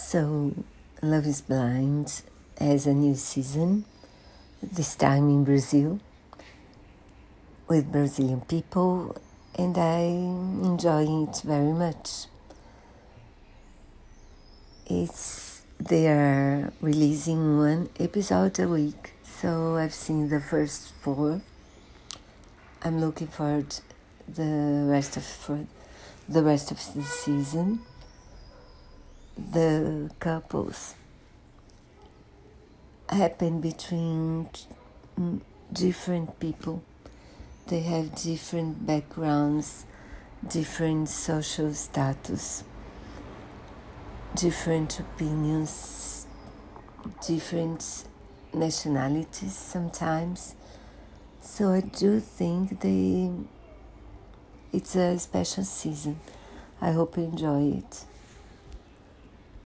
So, Love is Blind has a new season, this time in Brazil, with Brazilian people, and I enjoy it very much. It's they are releasing one episode a week, so I've seen the first four. I'm looking forward the rest of for the rest of the season the couples happen between mm, different people. They have different backgrounds, different social status, different opinions, different nationalities sometimes. So I do think they it's a special season. I hope you enjoy it.